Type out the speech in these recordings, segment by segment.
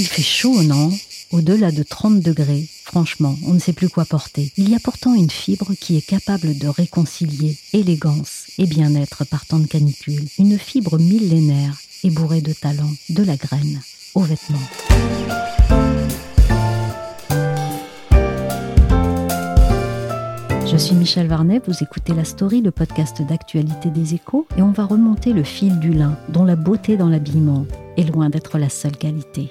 Il fait chaud, non? Au-delà de 30 degrés, franchement, on ne sait plus quoi porter. Il y a pourtant une fibre qui est capable de réconcilier élégance et bien-être par temps de canicule. Une fibre millénaire et bourrée de talent, de la graine aux vêtements. Je suis Michel Varnet, vous écoutez La Story, le podcast d'actualité des échos, et on va remonter le fil du lin, dont la beauté dans l'habillement est loin d'être la seule qualité.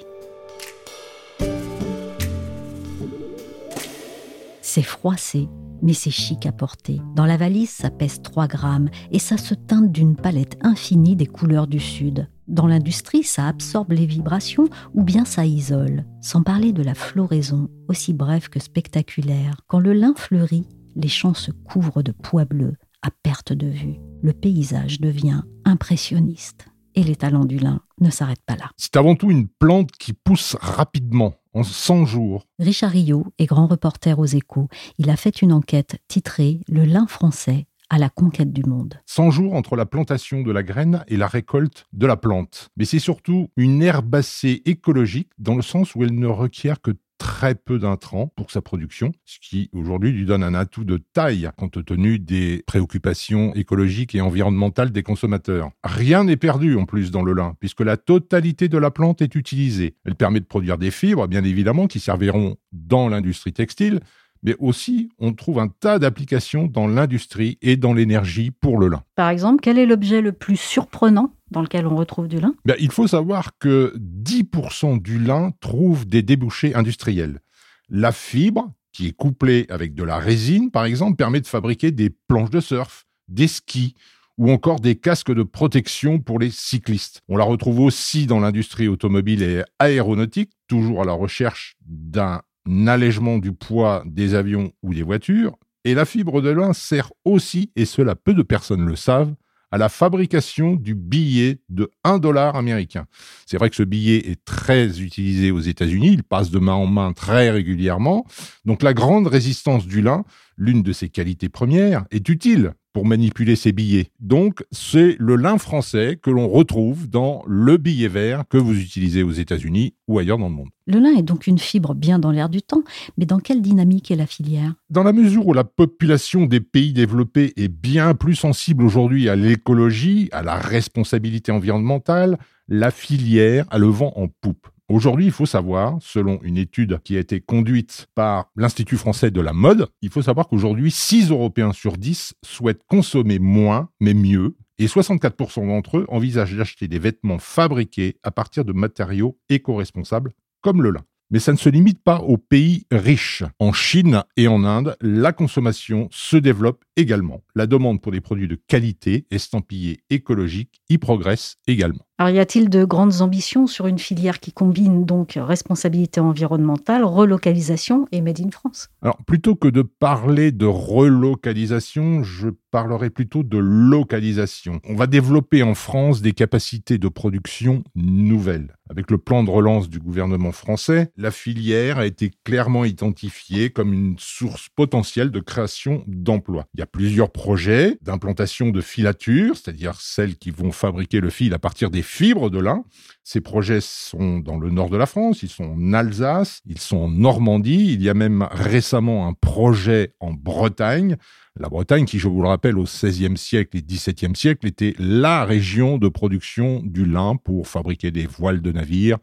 C'est froissé, mais c'est chic à porter. Dans la valise, ça pèse 3 grammes et ça se teinte d'une palette infinie des couleurs du Sud. Dans l'industrie, ça absorbe les vibrations ou bien ça isole. Sans parler de la floraison, aussi brève que spectaculaire. Quand le lin fleurit, les champs se couvrent de pois bleus à perte de vue. Le paysage devient impressionniste. Et les talents du lin ne s'arrêtent pas là. C'est avant tout une plante qui pousse rapidement en 100 jours. Richard Rio est grand reporter aux échos. Il a fait une enquête titrée Le lin français à la conquête du monde. 100 jours entre la plantation de la graine et la récolte de la plante. Mais c'est surtout une herbacée écologique dans le sens où elle ne requiert que très peu d'intrants pour sa production, ce qui aujourd'hui lui donne un atout de taille compte tenu des préoccupations écologiques et environnementales des consommateurs. Rien n'est perdu en plus dans le lin, puisque la totalité de la plante est utilisée. Elle permet de produire des fibres, bien évidemment, qui serviront dans l'industrie textile, mais aussi on trouve un tas d'applications dans l'industrie et dans l'énergie pour le lin. Par exemple, quel est l'objet le plus surprenant dans lequel on retrouve du lin ben, Il faut savoir que 10% du lin trouve des débouchés industriels. La fibre, qui est couplée avec de la résine, par exemple, permet de fabriquer des planches de surf, des skis ou encore des casques de protection pour les cyclistes. On la retrouve aussi dans l'industrie automobile et aéronautique, toujours à la recherche d'un allègement du poids des avions ou des voitures. Et la fibre de lin sert aussi, et cela peu de personnes le savent, à la fabrication du billet de 1 dollar américain. C'est vrai que ce billet est très utilisé aux États-Unis, il passe de main en main très régulièrement. Donc la grande résistance du lin, l'une de ses qualités premières, est utile pour manipuler ces billets. Donc, c'est le lin français que l'on retrouve dans le billet vert que vous utilisez aux États-Unis ou ailleurs dans le monde. Le lin est donc une fibre bien dans l'air du temps, mais dans quelle dynamique est la filière? Dans la mesure où la population des pays développés est bien plus sensible aujourd'hui à l'écologie, à la responsabilité environnementale, la filière a le vent en poupe. Aujourd'hui, il faut savoir, selon une étude qui a été conduite par l'Institut français de la mode, il faut savoir qu'aujourd'hui, 6 Européens sur 10 souhaitent consommer moins, mais mieux, et 64% d'entre eux envisagent d'acheter des vêtements fabriqués à partir de matériaux éco-responsables comme le lin. Mais ça ne se limite pas aux pays riches. En Chine et en Inde, la consommation se développe également. La demande pour des produits de qualité, estampillés écologiques, y progresse également. Alors, y a-t-il de grandes ambitions sur une filière qui combine donc responsabilité environnementale, relocalisation et Made in France? Alors, plutôt que de parler de relocalisation, je parlerai plutôt de localisation. On va développer en France des capacités de production nouvelles. Avec le plan de relance du gouvernement français, la filière a été clairement identifiée comme une source potentielle de création d'emplois. Il y a plusieurs projets d'implantation de filatures, c'est-à-dire celles qui vont fabriquer le fil à partir des fibres de lin. Ces projets sont dans le nord de la France, ils sont en Alsace, ils sont en Normandie. Il y a même récemment un projet en Bretagne. La Bretagne, qui, je vous le rappelle, au XVIe siècle et XVIIe siècle, était la région de production du lin pour fabriquer des voiles de navires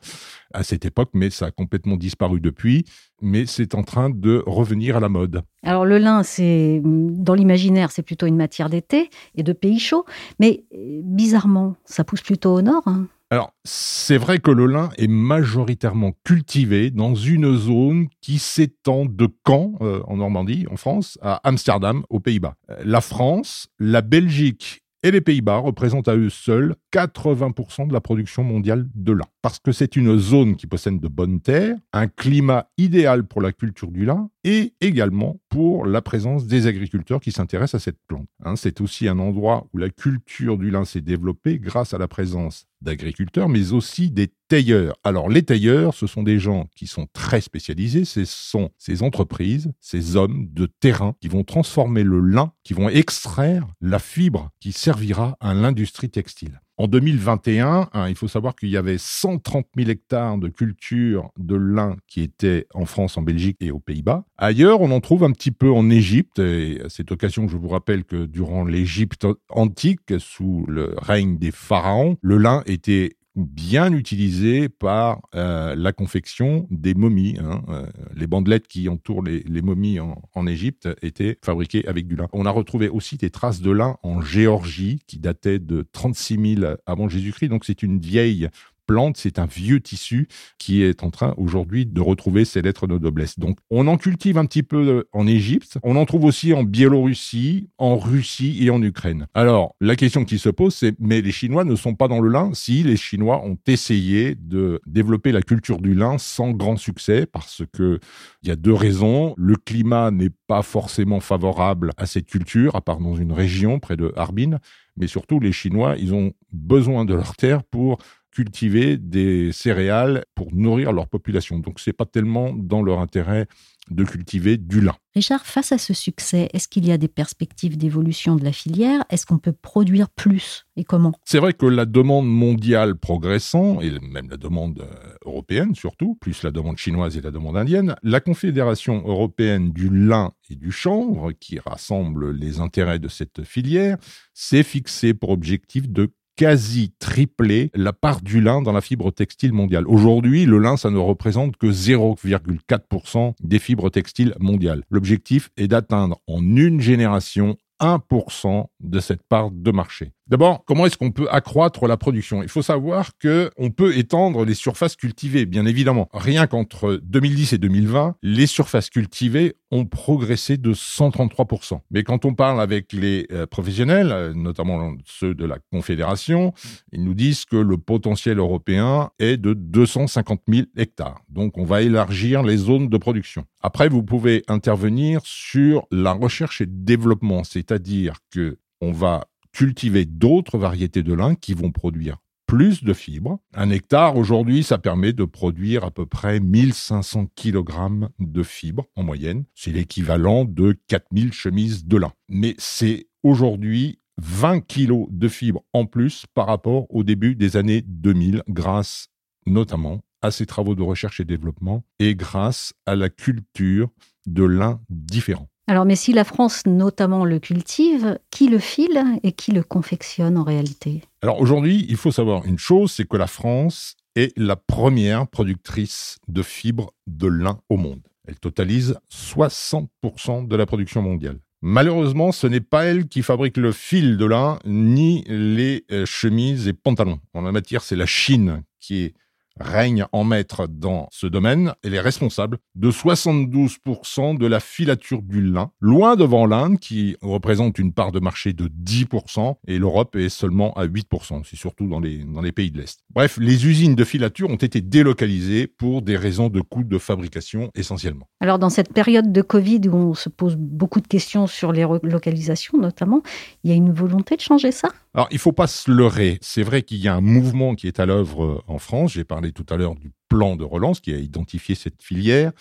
à cette époque, mais ça a complètement disparu depuis. Mais c'est en train de revenir à la mode. Alors le lin, c'est dans l'imaginaire, c'est plutôt une matière d'été et de pays chauds, mais bizarrement, ça pousse plutôt au nord. Hein. Alors, c'est vrai que le lin est majoritairement cultivé dans une zone qui s'étend de Caen, euh, en Normandie, en France, à Amsterdam, aux Pays-Bas. La France, la Belgique et les Pays-Bas représentent à eux seuls 80% de la production mondiale de lin. Parce que c'est une zone qui possède de bonnes terres, un climat idéal pour la culture du lin et également pour la présence des agriculteurs qui s'intéressent à cette plante. Hein, c'est aussi un endroit où la culture du lin s'est développée grâce à la présence d'agriculteurs, mais aussi des tailleurs. Alors les tailleurs, ce sont des gens qui sont très spécialisés, ce sont ces entreprises, ces hommes de terrain qui vont transformer le lin, qui vont extraire la fibre qui servira à l'industrie textile. En 2021, hein, il faut savoir qu'il y avait 130 000 hectares de culture de lin qui étaient en France, en Belgique et aux Pays-Bas. Ailleurs, on en trouve un petit peu en Égypte. Et à cette occasion, je vous rappelle que durant l'Égypte antique, sous le règne des pharaons, le lin était bien utilisé par euh, la confection des momies. Hein. Euh, les bandelettes qui entourent les, momies en, Égypte étaient fabriquées avec du lin. On a retrouvé aussi des traces de lin en Géorgie qui dataient de 36 000 avant Jésus-Christ. Donc c'est une vieille plante, c'est un vieux tissu qui est en train aujourd'hui de retrouver ses lettres de noblesse. Donc on en cultive un petit peu euh, en Égypte, on en trouve aussi en Biélorussie, en Russie et en Ukraine. Alors la question qui se pose c'est mais les Chinois ne sont pas dans le lin Si les Chinois ont essayé de développer la culture du lin sans grand succès parce que il y a deux raisons, le climat n'est pas forcément favorable à cette culture à part dans une région près de Harbin mais surtout les Chinois, ils ont besoin de leur terre pour cultiver des céréales pour nourrir leur population. Donc ce n'est pas tellement dans leur intérêt de cultiver du lin. Richard, face à ce succès, est-ce qu'il y a des perspectives d'évolution de la filière? Est-ce qu'on peut produire plus et comment? C'est vrai que la demande mondiale progressant, et même la demande euh, européenne surtout, plus la demande chinoise et la demande indienne, la Confédération européenne du lin et du chanvre, qui rassemble les intérêts de cette filière, s'est fixée pour objectif de quasi triplé la part du lin dans la fibre textile mondiale. Aujourd'hui, le lin, ça ne représente que 0,4% des fibres textiles mondiales. L'objectif est d'atteindre en une génération 1% de cette part de marché. D'abord, comment est-ce qu'on peut accroître la production? Il faut savoir que on peut étendre les surfaces cultivées, bien évidemment. Rien qu'entre 2010 et 2020, les surfaces cultivées ont progressé de 133%. Mais quand on parle avec les euh, professionnels, euh, notamment ceux de la Confédération, ils nous disent que le potentiel européen est de 250 000 hectares. Donc on va élargir les zones de production. Après, vous pouvez intervenir sur la recherche et développement, c'est-à-dire que on va cultiver d'autres variétés de lin qui vont produire plus de fibres. Un hectare, aujourd'hui, ça permet de produire à peu près 1500 kg de fibres en moyenne. C'est l'équivalent de 4000 chemises de lin. Mais c'est aujourd'hui 20 kg de fibres en plus par rapport au début des années 2000 grâce notamment à ces travaux de recherche et développement et grâce à la culture de lin différents. Alors, mais si la France notamment le cultive, qui le file et qui le confectionne en réalité? Alors aujourd'hui, il faut savoir une chose, c'est que la France est la première productrice de fibres de lin au monde. Elle totalise 60% de la production mondiale. Malheureusement, ce n'est pas elle qui fabrique le fil de lin ni les euh, chemises et pantalons. En la matière, c'est la Chine qui est règne en maître dans ce domaine. Elle est responsable de 72% de la filature du lin, loin devant l'Inde qui représente une part de marché de 10% et l'Europe est seulement à 8%. C'est surtout dans les, dans les pays de l'Est. Bref, les usines de filature ont été délocalisées pour des raisons de coûts de fabrication essentiellement. Alors dans cette période de Covid où on se pose beaucoup de questions sur les relocalisations notamment, il y a une volonté de changer ça? Alors, il faut pas se leurrer. C'est vrai qu'il y a un mouvement qui est à l'œuvre euh, en France. J'ai parlé tout à l'heure du plan de relance qui a identifié cette filière.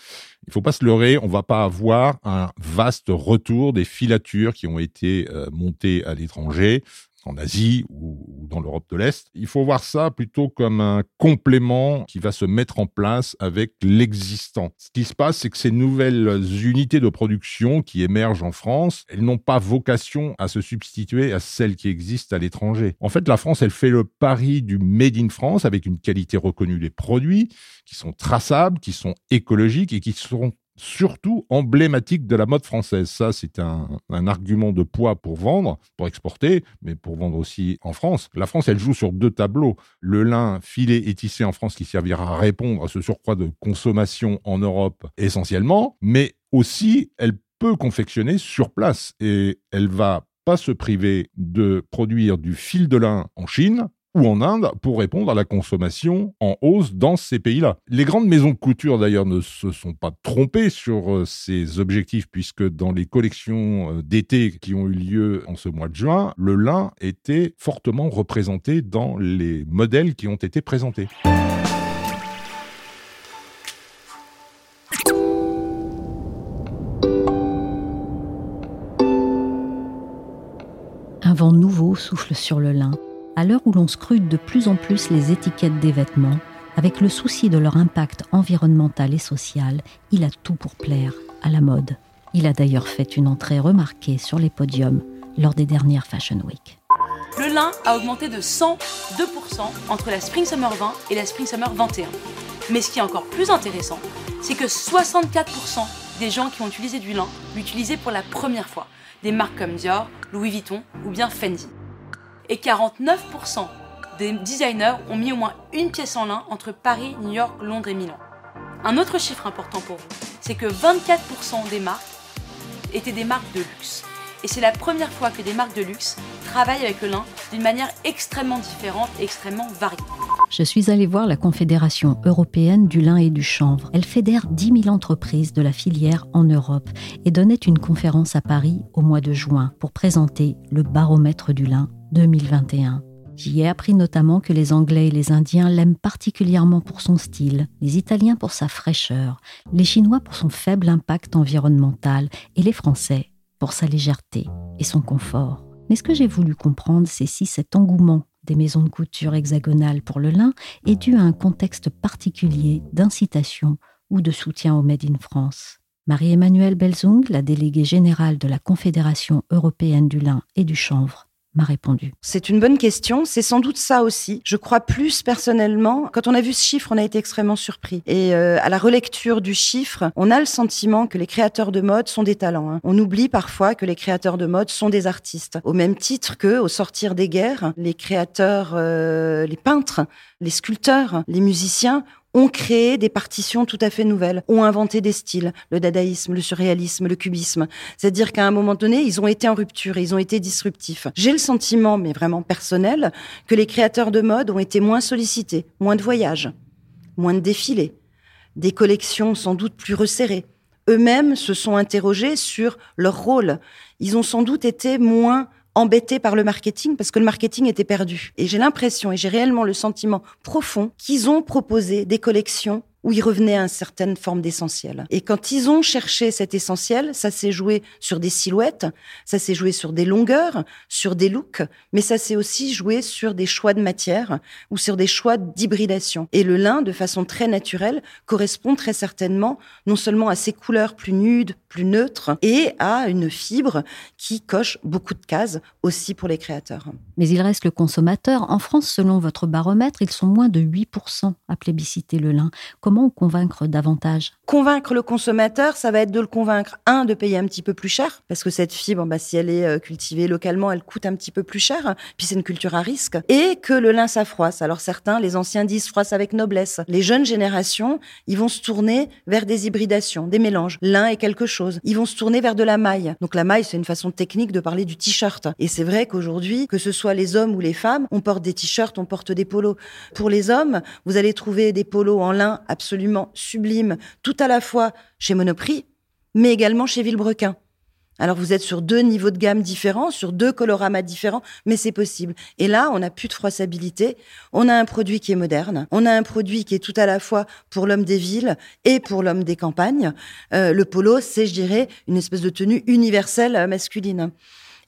Il faut pas se leurrer. On va pas avoir un vaste retour des filatures qui ont été euh, montées à l'étranger. En Asie ou, dans l'Europe de l'Est. Il faut voir ça plutôt comme un complément qui va se mettre en place avec l'existant. Ce qui se passe, c'est que ces nouvelles unités de production qui émergent en France, elles n'ont pas vocation à se substituer à celles qui existent à l'étranger. En fait, la France, elle fait le pari du Made in France avec une qualité reconnue des produits qui sont traçables, qui sont écologiques et qui seront surtout emblématique de la mode française. Ça, c'est un, argument de poids pour vendre, pour exporter, mais pour vendre aussi en France. La France, elle joue sur deux tableaux. Le lin filé et tissé en France qui servira à répondre à ce surcroît de consommation en Europe essentiellement, mais aussi elle peut confectionner sur place et elle va pas se priver de produire du fil de lin en Chine ou en Inde pour répondre à la consommation en hausse dans ces pays-là. Les grandes maisons de couture d'ailleurs ne se sont pas trompées sur euh, ces objectifs puisque dans les collections euh, d'été qui ont eu lieu en ce mois de juin, le lin était fortement représenté dans les modèles qui ont été présentés. Un vent nouveau souffle sur le lin à l'heure où l'on scrute de plus en plus les étiquettes des vêtements, avec le souci de leur impact environnemental et social, il a tout pour plaire à la mode. Il a d'ailleurs fait une entrée remarquée sur les podiums lors des dernières Fashion Week. Le lin a augmenté de 102% entre la Spring Summer 20 et la Spring Summer 21. Mais ce qui est encore plus intéressant, c'est que 64% des gens qui ont utilisé du lin l'utilisaient pour la première fois. Des marques comme Dior, Louis Vuitton ou bien Fendi et 49% des designers ont mis au moins une pièce en lin entre Paris, New York, Londres et Milan. Un autre chiffre important pour vous, c'est que 24% des marques étaient des marques de luxe. Et c'est la première fois que des marques de luxe travaillent avec le lin d'une manière extrêmement différente et extrêmement variée. Je suis allée voir la Confédération européenne du lin et du chanvre. Elle fédère 10 000 entreprises de la filière en Europe et donnait une conférence à Paris au mois de juin pour présenter le baromètre du lin 2021. J'y ai appris notamment que les Anglais et les Indiens l'aiment particulièrement pour son style, les Italiens pour sa fraîcheur, les Chinois pour son faible impact environnemental et les Français pour sa légèreté et son confort. Mais ce que j'ai voulu comprendre, c'est si cet engouement des maisons de couture hexagonales pour le lin est dû à un contexte particulier d'incitation ou de soutien au Made in France. Marie-Emmanuelle Belzung, la déléguée générale de la Confédération européenne du lin et du chanvre, C'est une bonne question. C'est sans doute ça aussi. Je crois plus personnellement. Quand on a vu ce chiffre, on a été extrêmement surpris. Et euh, à la relecture du chiffre, on a le sentiment que les créateurs de mode sont des talents. Hein. On oublie parfois que les créateurs de mode sont des artistes. Au même titre que, au sortir des guerres, les créateurs, euh, les peintres, les sculpteurs, les musiciens ont créé des partitions tout à fait nouvelles, ont inventé des styles, le dadaïsme, le surréalisme, le cubisme. C'est-à-dire qu'à un moment donné, ils ont été en rupture, ils ont été disruptifs. J'ai le sentiment, mais vraiment personnel, que les créateurs de mode ont été moins sollicités, moins de voyages, moins de défilés, des collections sans doute plus resserrées. Eux-mêmes se sont interrogés sur leur rôle. Ils ont sans doute été moins embêtés par le marketing parce que le marketing était perdu. Et j'ai l'impression et j'ai réellement le sentiment profond qu'ils ont proposé des collections où ils revenaient à une certaine forme d'essentiel. Et quand ils ont cherché cet essentiel, ça s'est joué sur des silhouettes, ça s'est joué sur des longueurs, sur des looks, mais ça s'est aussi joué sur des choix de matière ou sur des choix d'hybridation. Et le lin, de façon très naturelle, correspond très certainement non seulement à ses couleurs plus nudes, plus neutres, et à une fibre qui coche beaucoup de cases aussi pour les créateurs. Mais il reste le consommateur. En France, selon votre baromètre, ils sont moins de 8% à plébisciter le lin. Convaincre davantage Convaincre le consommateur, ça va être de le convaincre, un, de payer un petit peu plus cher, parce que cette fibre, bah, si elle est euh, cultivée localement, elle coûte un petit peu plus cher, puis c'est une culture à risque, et que le lin, ça froisse. Alors certains, les anciens disent froisse avec noblesse. Les jeunes générations, ils vont se tourner vers des hybridations, des mélanges. L'un est quelque chose. Ils vont se tourner vers de la maille. Donc la maille, c'est une façon technique de parler du t-shirt. Et c'est vrai qu'aujourd'hui, que ce soit les hommes ou les femmes, on porte des t-shirts, on porte des polos. Pour les hommes, vous allez trouver des polos en lin absolument absolument sublime, tout à la fois chez Monoprix, mais également chez Villebrequin. Alors vous êtes sur deux niveaux de gamme différents, sur deux coloramas différents, mais c'est possible. Et là, on n'a plus de froissabilité. On a un produit qui est moderne. On a un produit qui est tout à la fois pour l'homme des villes et pour l'homme des campagnes. Euh, le polo, c'est, je dirais, une espèce de tenue universelle masculine.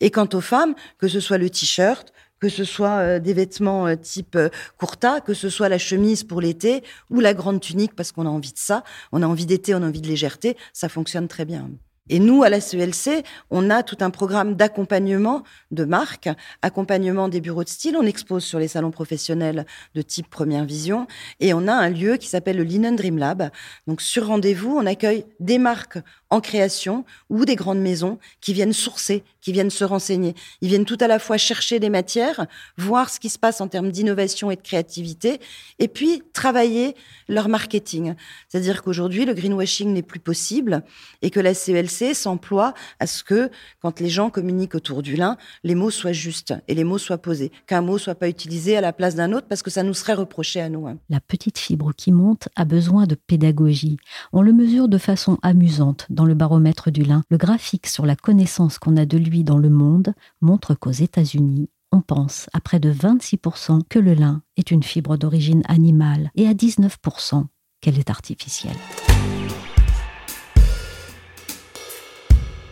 Et quant aux femmes, que ce soit le t-shirt, que ce soit euh, des vêtements euh, type euh, kurta, que ce soit la chemise pour l'été ou la grande tunique parce qu'on a envie de ça, on a envie d'été, on a envie de légèreté, ça fonctionne très bien. Et nous, à la CELC, on a tout un programme d'accompagnement de marques, accompagnement des bureaux de style. On expose sur les salons professionnels de type Première Vision. Et on a un lieu qui s'appelle le Linen Dream Lab. Donc, sur rendez-vous, on accueille des marques en création ou des grandes maisons qui viennent sourcer, qui viennent se renseigner. Ils viennent tout à la fois chercher des matières, voir ce qui se passe en termes d'innovation et de créativité, et puis travailler leur marketing. C'est-à-dire qu'aujourd'hui, le greenwashing n'est plus possible et que la CELC s'emploie à ce que, quand les gens communiquent autour du lin, les mots soient justes et les mots soient posés, qu'un mot soit pas utilisé à la place d'un autre parce que ça nous serait reproché à nous. Hein. La petite fibre qui monte a besoin de pédagogie. On le mesure de façon amusante dans le baromètre du lin. Le graphique sur la connaissance qu'on a de lui dans le monde montre qu'aux États-Unis, on pense à près de 26% que le lin est une fibre d'origine animale et à 19% qu'elle est artificielle.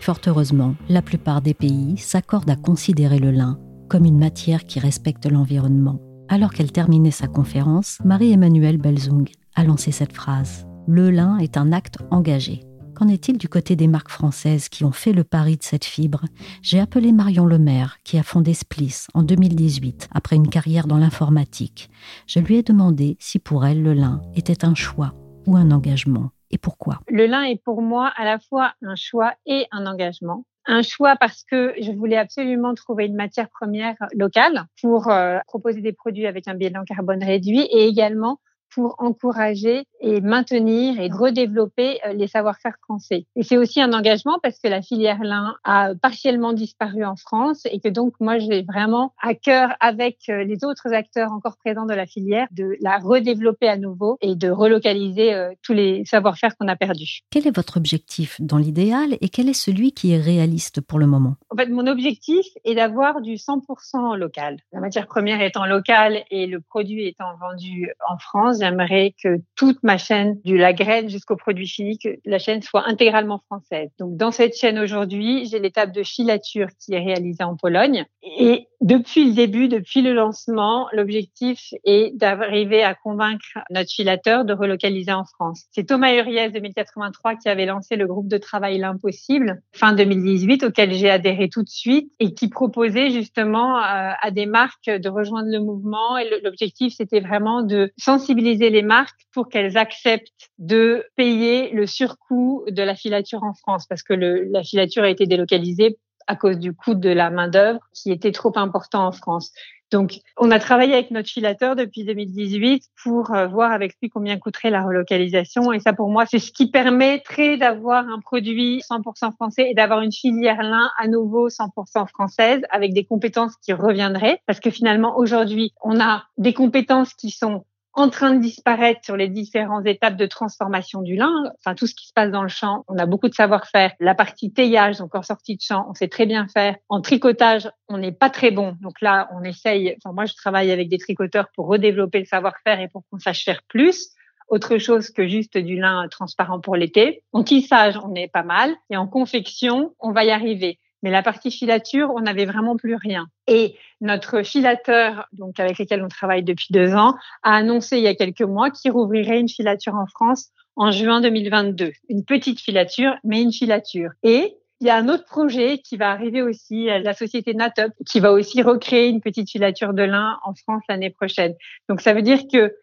Fort heureusement, la plupart des pays s'accordent à considérer le lin comme une matière qui respecte l'environnement. Alors qu'elle terminait sa conférence, Marie-Emmanuelle Belzung a lancé cette phrase. Le lin est un acte engagé. Qu'en est-il du côté des marques françaises qui ont fait le pari de cette fibre? J'ai appelé Marion Lemaire, qui a fondé Spliss en 2018, après une carrière dans l'informatique. Je lui ai demandé si pour elle le lin était un choix ou un engagement et pourquoi? Le lin est pour moi à la fois un choix et un engagement. Un choix parce que je voulais absolument trouver une matière première locale pour euh, proposer des produits avec un bilan carbone réduit et également pour encourager et maintenir et redévelopper euh, les savoir-faire français. Et c'est aussi un engagement parce que la filière lin a partiellement disparu en France et que donc moi j'ai vraiment à cœur avec euh, les autres acteurs encore présents de la filière de la redévelopper à nouveau et de relocaliser euh, tous les savoir-faire qu'on a perdus. Quel est votre objectif dans l'idéal et quel est celui qui est réaliste pour le moment? En fait, mon objectif est d'avoir du 100% local. La matière première étant locale et le produit étant vendu en France, j'aimerais que toute ma chaîne, du la graine jusqu'au produit fini, que la chaîne soit intégralement française. Donc, dans cette chaîne aujourd'hui, j'ai l'étape de filature qui est réalisée en Pologne. Et depuis le début, depuis le lancement, l'objectif est d'arriver à convaincre notre filateur de relocaliser en France. C'est Thomas Uriès 2083 qui avait lancé le groupe de travail L'Impossible fin 2018 auquel j'ai adhéré tout de suite et qui proposait justement euh, à des marques de rejoindre le mouvement. Et l'objectif, c'était vraiment de sensibiliser les marques pour qu'elles acceptent de payer le surcoût de la filature en France parce que la filature a été délocalisée à cause du coût de la main-d'œuvre qui était trop important en France. Donc, on a travaillé avec notre filateur depuis 2018 pour euh, voir avec lui combien coûterait la relocalisation. Et ça, pour moi, c'est ce qui permettrait d'avoir un produit 100% français et d'avoir une filière lin à nouveau 100% française avec des compétences qui reviendraient. Parce que finalement, aujourd'hui, on a des compétences qui sont en train de disparaître sur les différentes étapes de transformation du lin. Enfin, tout ce qui se passe dans le champ, on a beaucoup de savoir-faire. La partie taillage, encore sortie de champ, on sait très bien faire. En tricotage, on n'est pas très bon. Donc là, on essaye. Enfin, moi, je travaille avec des tricoteurs pour redévelopper le savoir-faire et pour qu'on sache faire plus autre chose que juste du lin transparent pour l'été. En tissage, on est pas mal. Et en confection, on va y arriver. Mais la partie filature, on n'avait vraiment plus rien. Et notre filateur, donc avec lequel on travaille depuis deux ans, a annoncé il y a quelques mois qu'il rouvrirait une filature en France en juin 2022. Une petite filature, mais une filature. Et il y a un autre projet qui va arriver aussi, la société Natup, qui va aussi recréer une petite filature de lin en France l'année prochaine. Donc ça veut dire que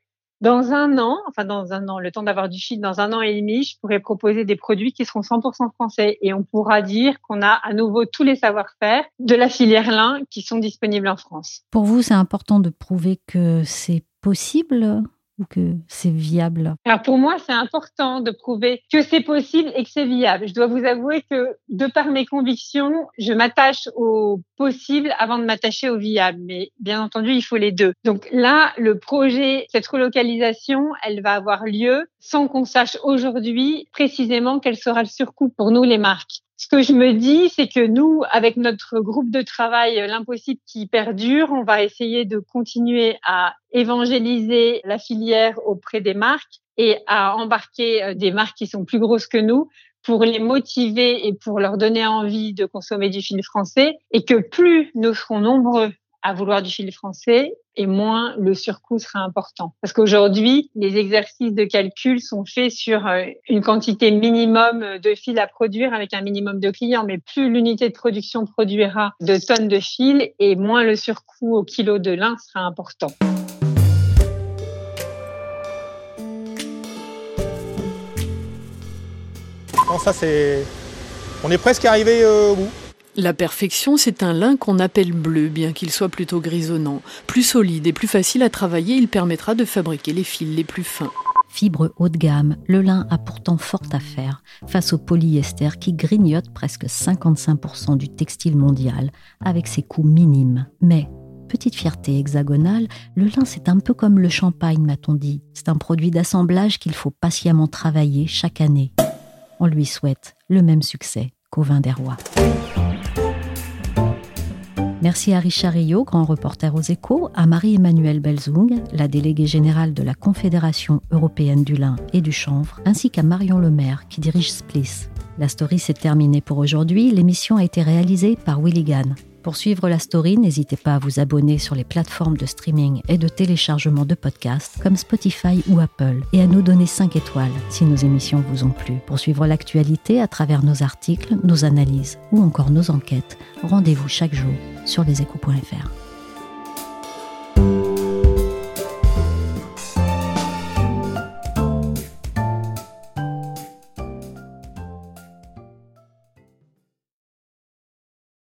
dans un an, enfin dans un an, le temps d'avoir du chiffre, dans un an et demi, je pourrais proposer des produits qui seront 100% français et on pourra dire qu'on a à nouveau tous les savoir-faire de la filière lin qui sont disponibles en France. Pour vous, c'est important de prouver que c'est possible? Ou que c'est viable? Alors pour moi, c'est important de prouver que c'est possible et que c'est viable. Je dois vous avouer que de par mes convictions, je m'attache au possible avant de m'attacher au viable. Mais bien entendu, il faut les deux. Donc là, le projet, cette relocalisation, elle va avoir lieu sans qu'on sache aujourd'hui précisément quel sera le surcoût pour nous, les marques. Ce que je me dis, c'est que nous, avec notre groupe de travail L'Impossible qui perdure, on va essayer de continuer à évangéliser la filière auprès des marques et à embarquer euh, des marques qui sont plus grosses que nous pour les motiver et pour leur donner envie de consommer du film français et que plus nous serons nombreux à vouloir du fil français et moins le surcoût sera important. Parce qu'aujourd'hui, les exercices de calcul sont faits sur euh, une quantité minimum de fil à produire avec un minimum de clients, mais plus l'unité de production produira de tonnes de fil et moins le surcoût au kilo de lin sera important. ça c'est... On est presque arrivé euh, au bout. La perfection, c'est un lin qu'on appelle bleu, bien qu'il soit plutôt grisonnant. Plus solide et plus facile à travailler, il permettra de fabriquer les fils les plus fins. Fibre haut de gamme, le lin a pourtant fort à faire face au polyester qui grignote presque 55% du textile mondial avec ses coûts minimes. Mais petite fierté hexagonale, le lin c'est un peu comme le champagne, m'a-t-on dit. C'est un produit d'assemblage qu'il faut patiemment travailler chaque année. On lui souhaite le même succès qu'au vin des rois. Merci à Richard Rio, grand reporter aux échos, à Marie-Emmanuelle Belzung, la déléguée générale de la Confédération européenne du lin et du chanvre, ainsi qu'à Marion Lemaire, qui dirige Spliss. La story s'est terminée pour aujourd'hui. L'émission a été réalisée par Willigan. Pour suivre la story, n'hésitez pas à vous abonner sur les plateformes de streaming et de téléchargement de podcasts comme Spotify ou Apple et à nous donner 5 étoiles si nos émissions vous ont plu. Pour suivre l'actualité à travers nos articles, nos analyses ou encore nos enquêtes, rendez-vous chaque jour sur leséchos.fr.